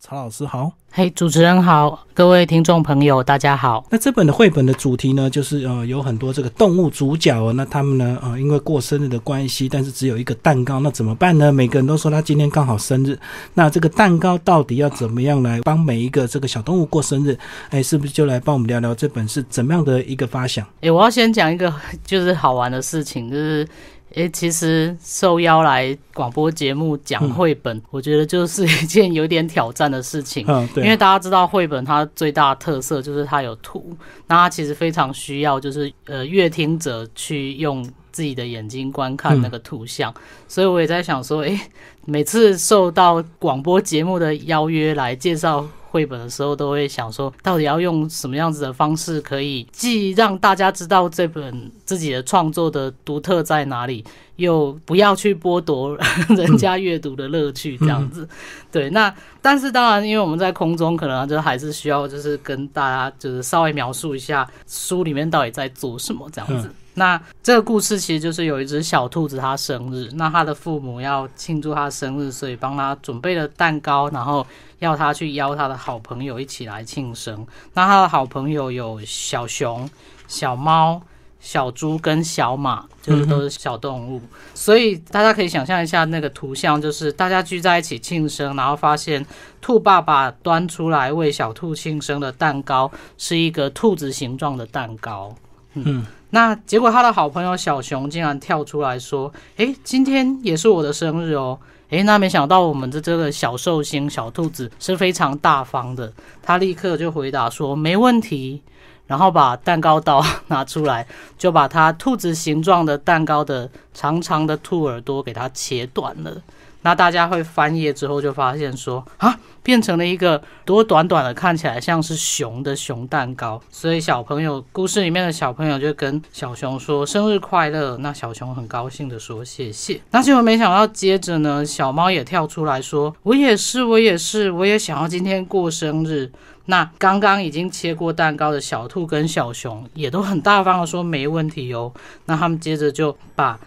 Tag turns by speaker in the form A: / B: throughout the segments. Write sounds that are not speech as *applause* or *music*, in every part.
A: 曹老师好，
B: 嘿，主持人好，各位听众朋友，大家好。
A: 那这本的绘本的主题呢，就是呃有很多这个动物主角哦，那他们呢呃因为过生日的关系，但是只有一个蛋糕，那怎么办呢？每个人都说他今天刚好生日，那这个蛋糕到底要怎么样来帮每一个这个小动物过生日？哎，是不是就来帮我们聊聊这本是怎么样的一个发想？
B: 哎，我要先讲一个就是好玩的事情，就是。诶，其实受邀来广播节目讲绘本，我觉得就是一件有点挑战的事情。
A: 嗯，对。
B: 因为大家知道绘本它最大的特色就是它有图，那它其实非常需要就是呃阅听者去用自己的眼睛观看那个图像。所以我也在想说，诶，每次受到广播节目的邀约来介绍。绘本的时候都会想说，到底要用什么样子的方式，可以既让大家知道这本自己的创作的独特在哪里，又不要去剥夺人家阅读的乐趣，这样子。*laughs* 对，那但是当然，因为我们在空中，可能就还是需要就是跟大家就是稍微描述一下书里面到底在做什么这样子。那这个故事其实就是有一只小兔子，它生日，那它的父母要庆祝它生日，所以帮它准备了蛋糕，然后要它去邀它的好朋友一起来庆生。那它的好朋友有小熊、小猫、小猪跟小马，就是都是小动物。所以大家可以想象一下那个图像，就是大家聚在一起庆生，然后发现兔爸爸端出来为小兔庆生的蛋糕是一个兔子形状的蛋糕。嗯。那结果，他的好朋友小熊竟然跳出来说：“诶，今天也是我的生日哦！”诶，那没想到我们的这个小寿星小兔子是非常大方的，他立刻就回答说：“没问题。”然后把蛋糕刀拿出来，就把它兔子形状的蛋糕的长长的兔耳朵给它切断了。那大家会翻页之后就发现说啊，变成了一个多短短的，看起来像是熊的熊蛋糕。所以小朋友故事里面的小朋友就跟小熊说生日快乐。那小熊很高兴的说谢谢。那结果没想到接着呢，小猫也跳出来说我也是，我也是，我也想要今天过生日。那刚刚已经切过蛋糕的小兔跟小熊也都很大方的说没问题哦。那他们接着就把。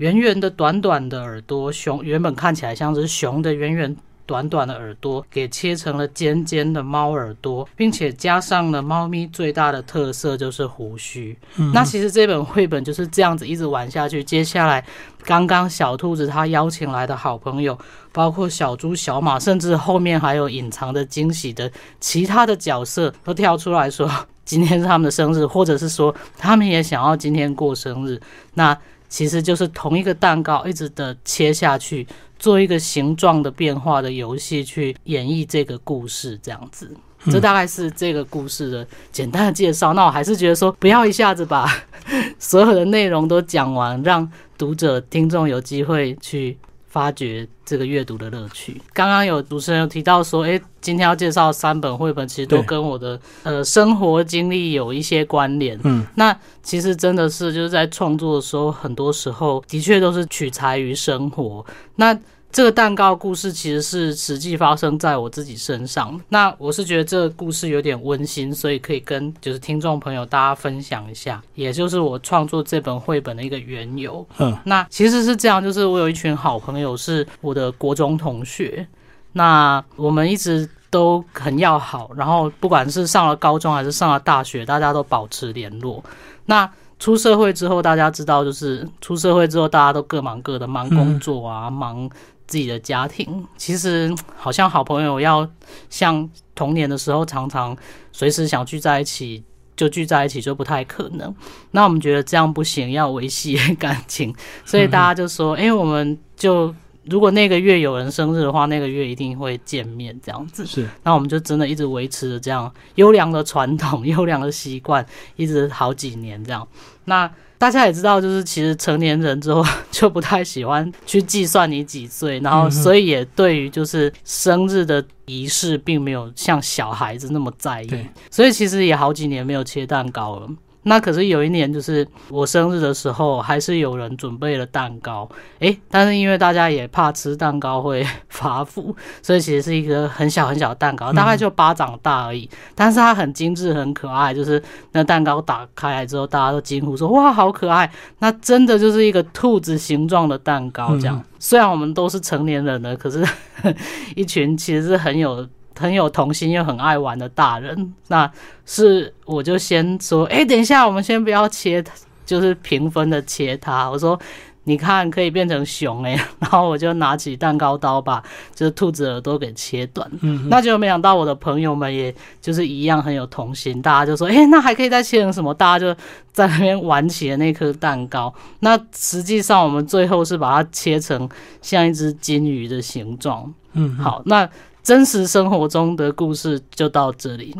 B: 圆圆的、短短的耳朵，熊原本看起来像是熊的圆圆短短的耳朵，给切成了尖尖的猫耳朵，并且加上了猫咪最大的特色就是胡须。那其实这本绘本就是这样子一直玩下去。接下来，刚刚小兔子他邀请来的好朋友，包括小猪、小马，甚至后面还有隐藏的惊喜的其他的角色，都跳出来说今天是他们的生日，或者是说他们也想要今天过生日。那其实就是同一个蛋糕，一直的切下去，做一个形状的变化的游戏，去演绎这个故事，这样子。这大概是这个故事的简单的介绍。那我还是觉得说，不要一下子把 *laughs* 所有的内容都讲完，让读者、听众有机会去。发掘这个阅读的乐趣。刚刚有主持人有提到说，诶，今天要介绍三本绘本，其实都跟我的呃生活经历有一些关联。嗯，那其实真的是就是在创作的时候，很多时候的确都是取材于生活。那这个蛋糕故事其实是实际发生在我自己身上。那我是觉得这个故事有点温馨，所以可以跟就是听众朋友大家分享一下，也就是我创作这本绘本的一个缘由。嗯，那其实是这样，就是我有一群好朋友是我的国中同学，那我们一直都很要好，然后不管是上了高中还是上了大学，大家都保持联络。那出社会之后，大家知道，就是出社会之后，大家都各忙各的，忙工作啊，忙。自己的家庭其实好像好朋友要像童年的时候，常常随时想聚在一起就聚在一起，就不太可能。那我们觉得这样不行，要维系感情，*laughs* 所以大家就说：“哎，我们就如果那个月有人生日的话，那个月一定会见面，这样子。”
A: 是。
B: 那我们就真的一直维持着这样优良的传统、优良的习惯，一直好几年这样。那。大家也知道，就是其实成年人之后 *laughs* 就不太喜欢去计算你几岁，然后所以也对于就是生日的仪式，并没有像小孩子那么在意，所以其实也好几年没有切蛋糕了。那可是有一年，就是我生日的时候，还是有人准备了蛋糕，诶，但是因为大家也怕吃蛋糕会 *laughs* 发福，所以其实是一个很小很小的蛋糕，大概就巴掌大而已。但是它很精致、很可爱，就是那蛋糕打开来之后，大家都惊呼说：“哇，好可爱！”那真的就是一个兔子形状的蛋糕，这样。虽然我们都是成年人了，可是 *laughs* 一群其实是很有。很有童心又很爱玩的大人，那是我就先说，哎，等一下，我们先不要切，就是平分的切它。我说。你看，可以变成熊哎，*laughs* 然后我就拿起蛋糕刀，把就是兔子耳朵给切断。嗯，那就没想到我的朋友们也就是一样很有童心，大家就说，哎，那还可以再切成什么？大家就在那边玩起了那颗蛋糕。那实际上我们最后是把它切成像一只金鱼的形状。嗯，好，那真实生活中的故事就到这里。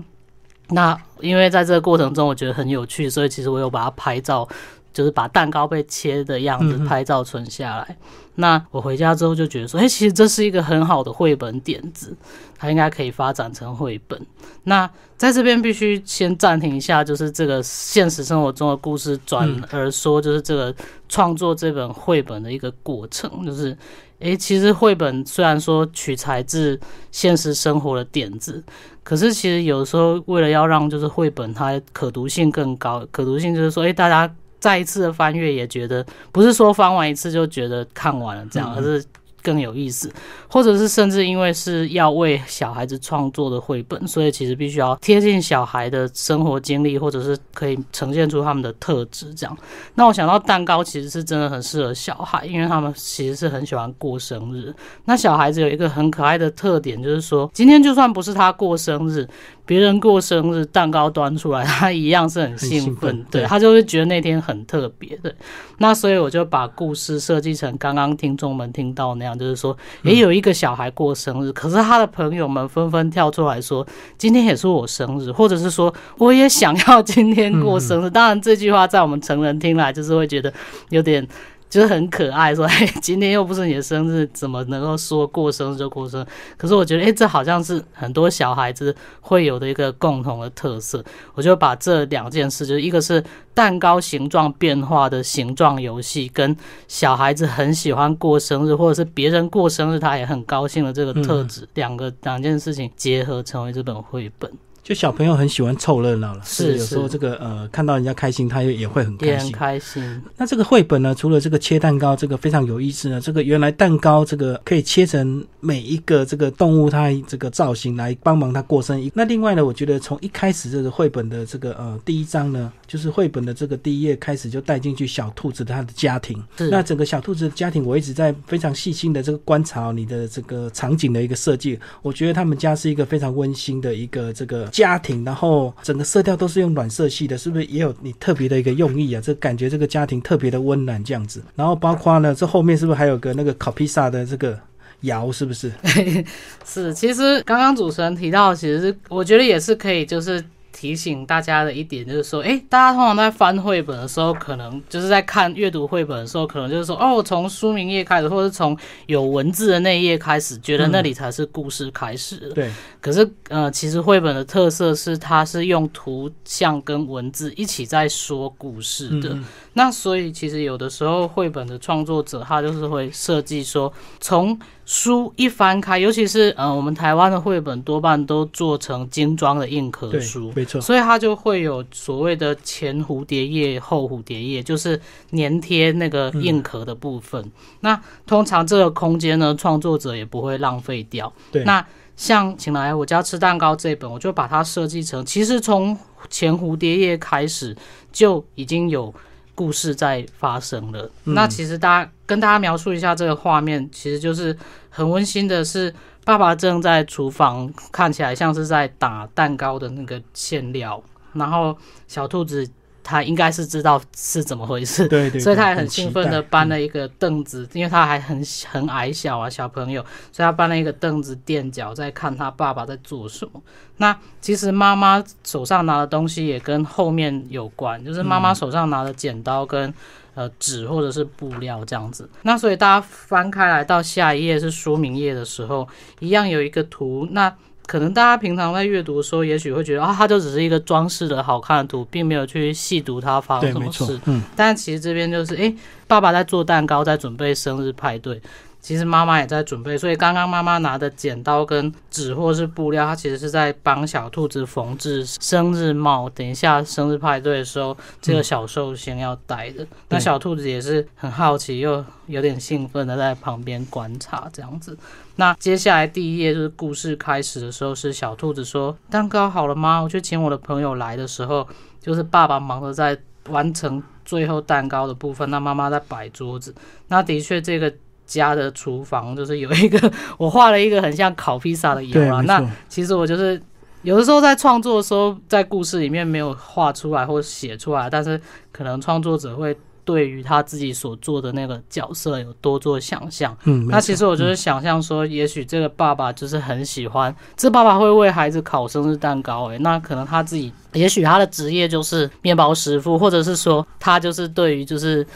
B: 那因为在这个过程中我觉得很有趣，所以其实我有把它拍照。就是把蛋糕被切的样子拍照存下来。那我回家之后就觉得说，哎，其实这是一个很好的绘本点子，它应该可以发展成绘本。那在这边必须先暂停一下，就是这个现实生活中的故事，转而说就是这个创作这本绘本的一个过程。就是，哎，其实绘本虽然说取材自现实生活的点子，可是其实有时候为了要让就是绘本它可读性更高，可读性就是说，诶，大家。再一次的翻阅，也觉得不是说翻完一次就觉得看完了这样，而是。更有意思，或者是甚至因为是要为小孩子创作的绘本，所以其实必须要贴近小孩的生活经历，或者是可以呈现出他们的特质。这样，那我想到蛋糕其实是真的很适合小孩，因为他们其实是很喜欢过生日。那小孩子有一个很可爱的特点，就是说今天就算不是他过生日，别人过生日，蛋糕端出来，*laughs* 他一样是很兴奋。对他就会觉得那天很特别。对，那所以我就把故事设计成刚刚听众们听到那样。就是说，也有一个小孩过生日，可是他的朋友们纷纷跳出来说，今天也是我生日，或者是说，我也想要今天过生日。当然，这句话在我们成人听来，就是会觉得有点。就是很可爱，说哎，*laughs* 今天又不是你的生日，怎么能够说过生日就过生日？可是我觉得，哎，这好像是很多小孩子会有的一个共同的特色。我就把这两件事，就是一个是蛋糕形状变化的形状游戏，跟小孩子很喜欢过生日，或者是别人过生日他也很高兴的这个特质，两个两件事情结合成为这本绘本。
A: 就小朋友很喜欢凑热闹了，是有时候这个呃看到人家开心，他也也会很开心。
B: 开心。
A: 那这个绘本呢，除了这个切蛋糕，这个非常有意思呢。这个原来蛋糕这个可以切成每一个这个动物它这个造型来帮忙它过生。那另外呢，我觉得从一开始这个绘本的这个呃第一章呢，就是绘本的这个第一页开始就带进去小兔子它的家庭。那整个小兔子的家庭，我一直在非常细心的这个观察你的这个场景的一个设计。我觉得他们家是一个非常温馨的一个这个。家庭，然后整个色调都是用暖色系的，是不是也有你特别的一个用意啊？这感觉这个家庭特别的温暖这样子。然后包括呢，这后面是不是还有个那个烤披萨的这个窑？是不是？*laughs* *laughs*
B: 是，其实刚刚主持人提到，其实是我觉得也是可以，就是。提醒大家的一点就是说，诶，大家通常在翻绘本的时候，可能就是在看阅读绘本的时候，可能就是说，哦，从书名页开始，或者从有文字的那一页开始，觉得那里才是故事开始。
A: 对。
B: 可是，呃，其实绘本的特色是，它是用图像跟文字一起在说故事的。那所以，其实有的时候绘本的创作者他就是会设计说，从书一翻开，尤其是呃，我们台湾的绘本多半都做成精装的硬壳书，
A: 没错，
B: 所以它就会有所谓的前蝴蝶页、后蝴蝶页，就是粘贴那个硬壳的部分。那通常这个空间呢，创作者也不会浪费掉。
A: 对，
B: 那像请来我家吃蛋糕这本，我就把它设计成，其实从前蝴蝶页开始就已经有。故事在发生了。那其实大家跟大家描述一下这个画面，其实就是很温馨的。是爸爸正在厨房，看起来像是在打蛋糕的那个馅料，然后小兔子。他应该是知道是怎么回事，
A: 对对，
B: 所以他也很兴奋的搬了一个凳子，因为他还很很矮小啊，小朋友，所以他搬了一个凳子垫脚，在看他爸爸在做什么。那其实妈妈手上拿的东西也跟后面有关，就是妈妈手上拿的剪刀跟呃纸或者是布料这样子。那所以大家翻开来到下一页是说明页的时候，一样有一个图。那可能大家平常在阅读的时候，也许会觉得啊，它就只是一个装饰的好看的图，并没有去细读它发生什么事。嗯，但其实这边就是，哎，爸爸在做蛋糕，在准备生日派对。其实妈妈也在准备，所以刚刚妈妈拿的剪刀跟纸或是布料，她其实是在帮小兔子缝制生日帽。等一下生日派对的时候，这个小寿星要戴的。那小兔子也是很好奇又有点兴奋的在旁边观察这样子。那接下来第一页就是故事开始的时候，是小兔子说：“蛋糕好了吗？我去请我的朋友来的时候，就是爸爸忙着在完成最后蛋糕的部分，那妈妈在摆桌子。那的确这个。”家的厨房就是有一个，*laughs* 我画了一个很像烤披萨的窑啊。那其实我就是有的时候在创作的时候，在故事里面没有画出来或写出来，但是可能创作者会对于他自己所做的那个角色有多做想象。
A: 嗯，
B: 那其实我就是想象说，也许这个爸爸就是很喜欢，这爸爸会为孩子烤生日蛋糕。诶，那可能他自己，也许他的职业就是面包师傅，或者是说他就是对于就是。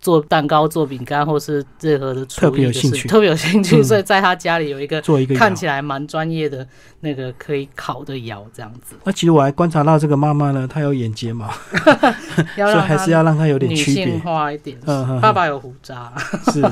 B: 做蛋糕、做饼干，或是任何的
A: 特别有兴趣，
B: 特别有兴趣，所以在他家里有一个
A: 做一个
B: 看起来蛮专业的那个可以烤的窑，这样子。
A: 那其实我还观察到这个妈妈呢，她有眼睫毛，*laughs* *laughs* 所以还是要让她有点区别
B: 化一点。嗯，爸爸有胡渣。
A: 是。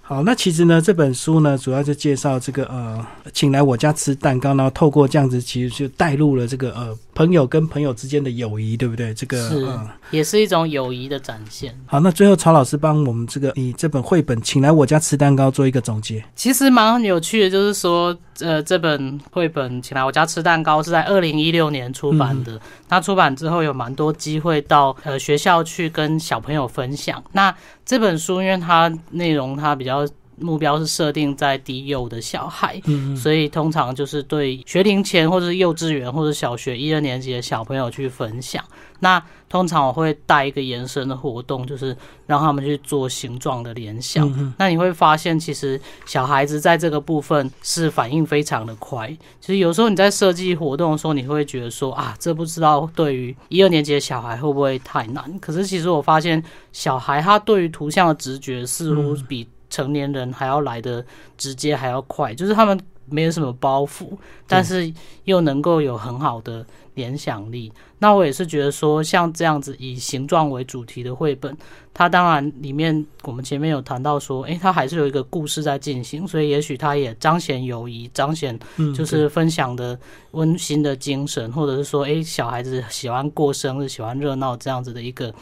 A: 好，那其实呢，这本书呢，主要就介绍这个呃，请来我家吃蛋糕，然后透过这样子，其实就带入了这个呃，朋友跟朋友之间的友谊，对不对？这个
B: 是，也是一种友谊的展现。
A: 好，那最后曹老师帮我们这个以这本绘本《请来我家吃蛋糕》做一个总结。
B: 其实蛮有趣的，就是说，呃，这本绘本《请来我家吃蛋糕》是在二零一六年出版的。那出版之后有蛮多机会到呃学校去跟小朋友分享。那这本书因为它内容它比较目标是设定在低幼的小孩，所以通常就是对学龄前或者是幼稚园或者小学一二年级的小朋友去分享。那通常我会带一个延伸的活动，就是让他们去做形状的联想。那你会发现，其实小孩子在这个部分是反应非常的快。其实有时候你在设计活动的时候，你会觉得说啊，这不知道对于一二年级的小孩会不会太难？可是其实我发现，小孩他对于图像的直觉似乎比成年人还要来的直接，还要快。就是他们没有什么包袱，但是又能够有很好的。联想力，那我也是觉得说，像这样子以形状为主题的绘本，它当然里面我们前面有谈到说，诶，它还是有一个故事在进行，所以也许它也彰显友谊，彰显就是分享的温馨的精神，或者是说，诶，小孩子喜欢过生日，喜欢热闹这样子的一个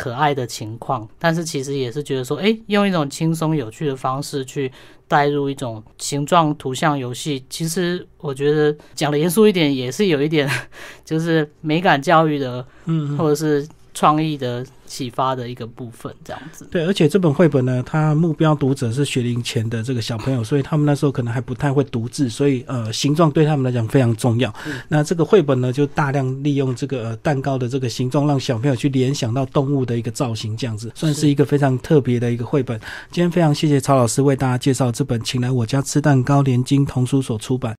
B: 可爱的情况，但是其实也是觉得说，哎，用一种轻松有趣的方式去。带入一种形状图像游戏，其实我觉得讲的严肃一点，也是有一点，*laughs* 就是美感教育的，嗯，或者是。创意的启发的一个部分，这样子。
A: 对，而且这本绘本呢，它目标读者是学龄前的这个小朋友，所以他们那时候可能还不太会读字，所以呃，形状对他们来讲非常重要。那这个绘本呢，就大量利用这个蛋糕的这个形状，让小朋友去联想到动物的一个造型，这样子算是一个非常特别的一个绘本。今天非常谢谢曹老师为大家介绍这本《请来我家吃蛋糕》连经童书所出版。